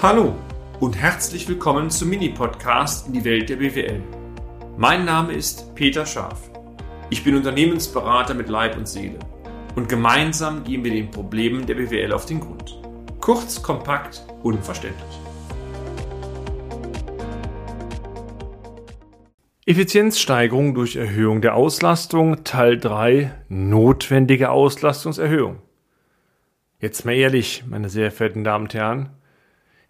Hallo und herzlich willkommen zum Mini-Podcast in die Welt der BWL. Mein Name ist Peter Scharf. Ich bin Unternehmensberater mit Leib und Seele und gemeinsam gehen wir den Problemen der BWL auf den Grund. Kurz, kompakt, unverständlich. Effizienzsteigerung durch Erhöhung der Auslastung, Teil 3, notwendige Auslastungserhöhung. Jetzt mal ehrlich, meine sehr verehrten Damen und Herren,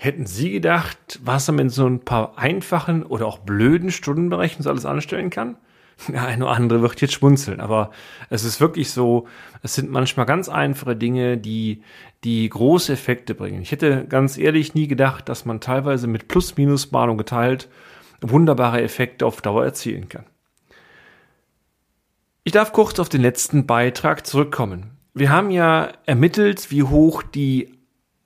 Hätten Sie gedacht, was man mit so ein paar einfachen oder auch blöden Stundenberechnungen alles anstellen kann? Der eine oder andere wird jetzt schmunzeln, aber es ist wirklich so, es sind manchmal ganz einfache Dinge, die, die große Effekte bringen. Ich hätte ganz ehrlich nie gedacht, dass man teilweise mit Plus-Minus-Mahnung geteilt wunderbare Effekte auf Dauer erzielen kann. Ich darf kurz auf den letzten Beitrag zurückkommen. Wir haben ja ermittelt, wie hoch die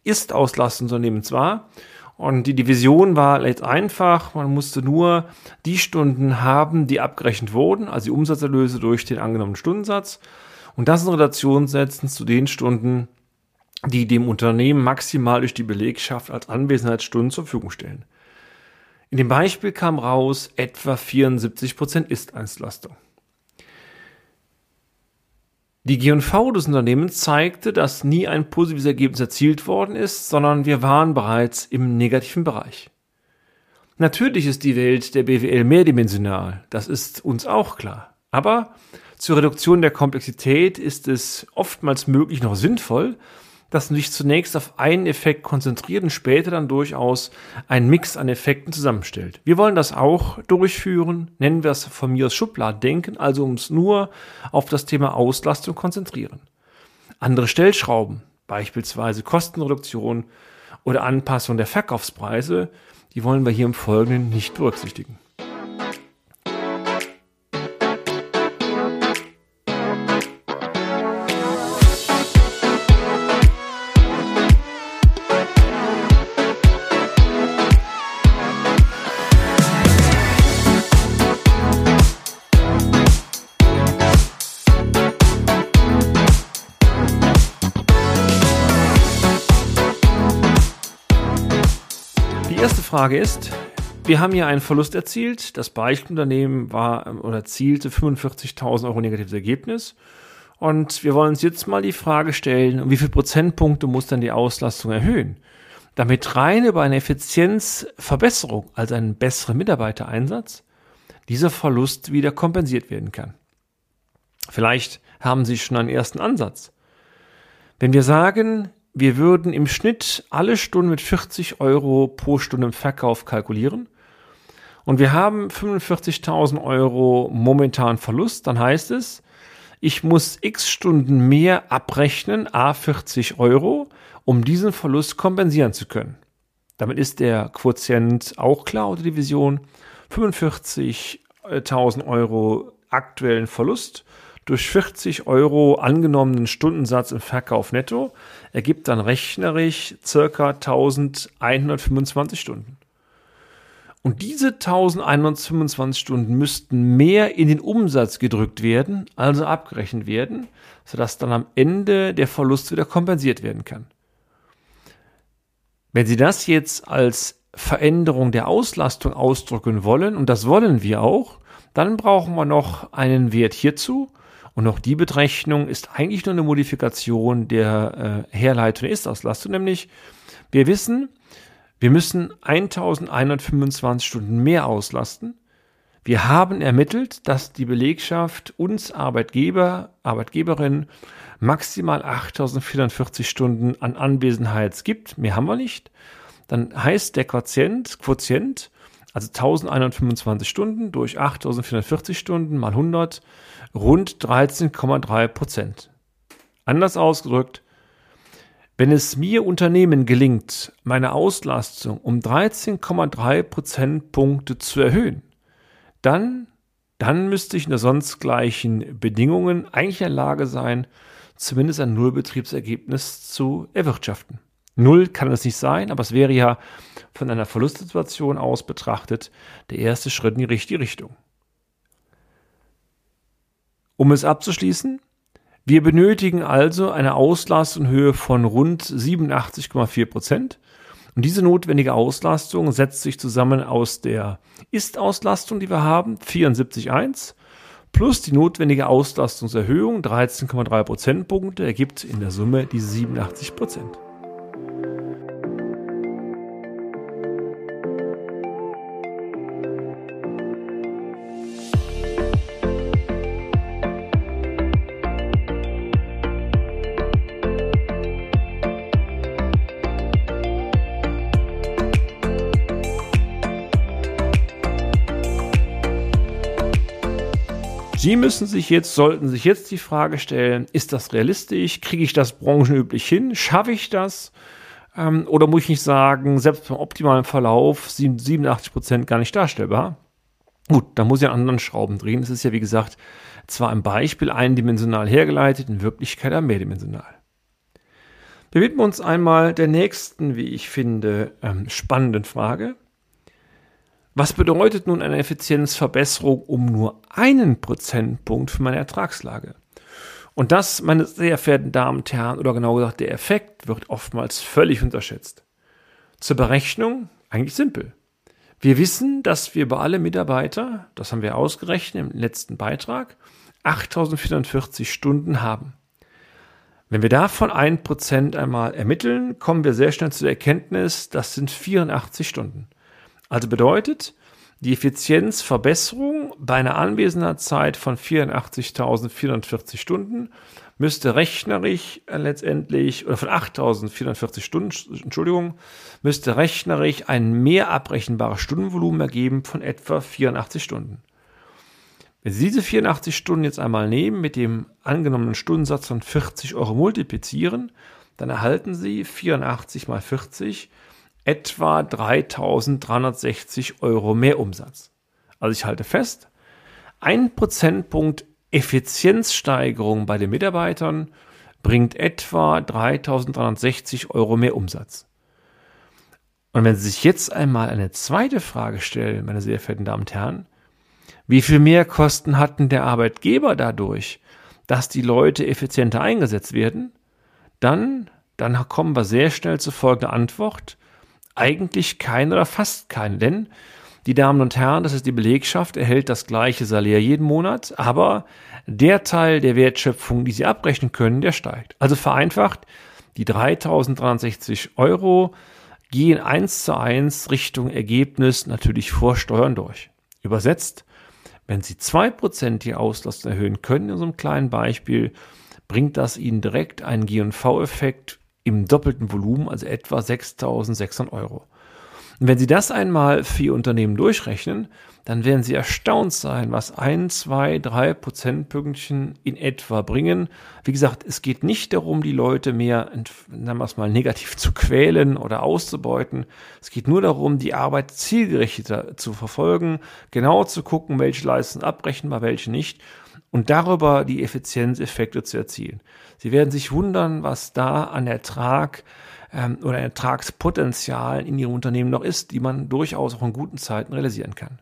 ist-Auslastungsunternehmen zwar. Und die Division war jetzt einfach, man musste nur die Stunden haben, die abgerechnet wurden, also die Umsatzerlöse durch den angenommenen Stundensatz. Und das in Relation setzen zu den Stunden, die dem Unternehmen maximal durch die Belegschaft als Anwesenheitsstunden zur Verfügung stellen. In dem Beispiel kam raus, etwa 74% Ist-Einslastung. Die G&V des Unternehmens zeigte, dass nie ein positives Ergebnis erzielt worden ist, sondern wir waren bereits im negativen Bereich. Natürlich ist die Welt der BWL mehrdimensional, das ist uns auch klar. Aber zur Reduktion der Komplexität ist es oftmals möglich noch sinnvoll, dass man sich zunächst auf einen Effekt konzentriert und später dann durchaus einen Mix an Effekten zusammenstellt. Wir wollen das auch durchführen, nennen wir es von mir aus Schubladdenken, also uns nur auf das Thema Auslastung konzentrieren. Andere Stellschrauben, beispielsweise Kostenreduktion oder Anpassung der Verkaufspreise, die wollen wir hier im Folgenden nicht berücksichtigen. Frage ist, wir haben hier einen Verlust erzielt. Das Beispielunternehmen war oder zielte 45.000 Euro negatives Ergebnis. Und wir wollen uns jetzt mal die Frage stellen, um wie viele Prozentpunkte muss dann die Auslastung erhöhen? Damit rein über eine Effizienzverbesserung, also einen besseren Mitarbeitereinsatz, dieser Verlust wieder kompensiert werden kann. Vielleicht haben Sie schon einen ersten Ansatz. Wenn wir sagen, wir würden im Schnitt alle Stunden mit 40 Euro pro Stunde im Verkauf kalkulieren. Und wir haben 45.000 Euro momentan Verlust. Dann heißt es, ich muss x Stunden mehr abrechnen, a 40 Euro, um diesen Verlust kompensieren zu können. Damit ist der Quotient auch klar oder Division. 45.000 Euro aktuellen Verlust durch 40 Euro angenommenen Stundensatz im Verkauf netto ergibt dann rechnerisch circa 1125 Stunden. Und diese 1125 Stunden müssten mehr in den Umsatz gedrückt werden, also abgerechnet werden, sodass dann am Ende der Verlust wieder kompensiert werden kann. Wenn Sie das jetzt als Veränderung der Auslastung ausdrücken wollen, und das wollen wir auch, dann brauchen wir noch einen Wert hierzu und auch die Berechnung ist eigentlich nur eine Modifikation der äh, Herleitung der Ist-Auslastung, nämlich wir wissen, wir müssen 1125 Stunden mehr auslasten. Wir haben ermittelt, dass die Belegschaft uns Arbeitgeber, Arbeitgeberin maximal 8040 Stunden an Anwesenheit gibt. Mehr haben wir nicht. Dann heißt der Quotient, Quotient also 1125 Stunden durch 8440 Stunden mal 100, rund 13,3 Prozent. Anders ausgedrückt, wenn es mir Unternehmen gelingt, meine Auslastung um 13,3 Prozentpunkte zu erhöhen, dann, dann müsste ich in der sonst gleichen Bedingungen eigentlich in der Lage sein, zumindest ein Nullbetriebsergebnis zu erwirtschaften. Null kann es nicht sein, aber es wäre ja von einer Verlustsituation aus betrachtet der erste Schritt in die richtige Richtung. Um es abzuschließen, wir benötigen also eine Auslastung von rund 87,4 Prozent, Und diese notwendige Auslastung setzt sich zusammen aus der Ist-Auslastung, die wir haben, 74,1, plus die notwendige Auslastungserhöhung, 13,3 Prozentpunkte, ergibt in der Summe diese 87 Prozent. Sie müssen sich jetzt, sollten sich jetzt die Frage stellen, ist das realistisch? Kriege ich das branchenüblich hin? Schaffe ich das? Ähm, oder muss ich nicht sagen, selbst beim optimalen Verlauf sind 87 Prozent gar nicht darstellbar? Gut, da muss ich an anderen Schrauben drehen. Es ist ja, wie gesagt, zwar ein Beispiel eindimensional hergeleitet, in Wirklichkeit aber mehrdimensional. Wir widmen uns einmal der nächsten, wie ich finde, ähm, spannenden Frage. Was bedeutet nun eine Effizienzverbesserung um nur einen Prozentpunkt für meine Ertragslage? Und das, meine sehr verehrten Damen und Herren, oder genau gesagt, der Effekt wird oftmals völlig unterschätzt. Zur Berechnung eigentlich simpel. Wir wissen, dass wir bei alle Mitarbeiter, das haben wir ausgerechnet im letzten Beitrag, 8440 Stunden haben. Wenn wir davon ein Prozent einmal ermitteln, kommen wir sehr schnell zu der Erkenntnis, das sind 84 Stunden. Also bedeutet, die Effizienzverbesserung bei einer Anwesenheitszeit von 84.440 Stunden müsste rechnerisch äh, letztendlich, oder von 8.440 Stunden, Entschuldigung, müsste rechnerisch ein mehr abbrechenbares Stundenvolumen ergeben von etwa 84 Stunden. Wenn Sie diese 84 Stunden jetzt einmal nehmen, mit dem angenommenen Stundensatz von 40 Euro multiplizieren, dann erhalten Sie 84 mal 40 etwa 3360 Euro mehr Umsatz. Also ich halte fest, ein Prozentpunkt Effizienzsteigerung bei den Mitarbeitern bringt etwa 3360 Euro mehr Umsatz. Und wenn Sie sich jetzt einmal eine zweite Frage stellen, meine sehr verehrten Damen und Herren, wie viel mehr Kosten hatten der Arbeitgeber dadurch, dass die Leute effizienter eingesetzt werden, dann, dann kommen wir sehr schnell zu folgender Antwort. Eigentlich kein oder fast kein, denn die Damen und Herren, das ist die Belegschaft, erhält das gleiche Salär jeden Monat, aber der Teil der Wertschöpfung, die sie abrechnen können, der steigt. Also vereinfacht, die 3360 Euro gehen eins zu eins Richtung Ergebnis natürlich vor Steuern durch. Übersetzt, wenn Sie zwei Prozent die Auslastung erhöhen können in so einem kleinen Beispiel, bringt das Ihnen direkt einen G&V-Effekt im doppelten Volumen, also etwa 6.600 Euro. Und wenn Sie das einmal für Ihr Unternehmen durchrechnen, dann werden Sie erstaunt sein, was ein, zwei, drei Prozentpünktchen in etwa bringen. Wie gesagt, es geht nicht darum, die Leute mehr, nennen wir es mal, negativ zu quälen oder auszubeuten. Es geht nur darum, die Arbeit zielgerichteter zu verfolgen, genau zu gucken, welche Leistungen abrechenbar, welche nicht und darüber die Effizienzeffekte zu erzielen. Sie werden sich wundern, was da an Ertrag ähm, oder Ertragspotenzial in Ihrem Unternehmen noch ist, die man durchaus auch in guten Zeiten realisieren kann.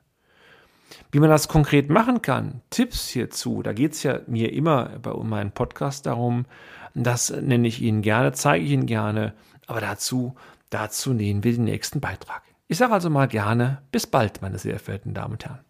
Wie man das konkret machen kann, Tipps hierzu, da geht es ja mir immer bei meinem Podcast darum, das nenne ich Ihnen gerne, zeige ich Ihnen gerne, aber dazu, dazu nehmen wir den nächsten Beitrag. Ich sage also mal gerne, bis bald, meine sehr verehrten Damen und Herren.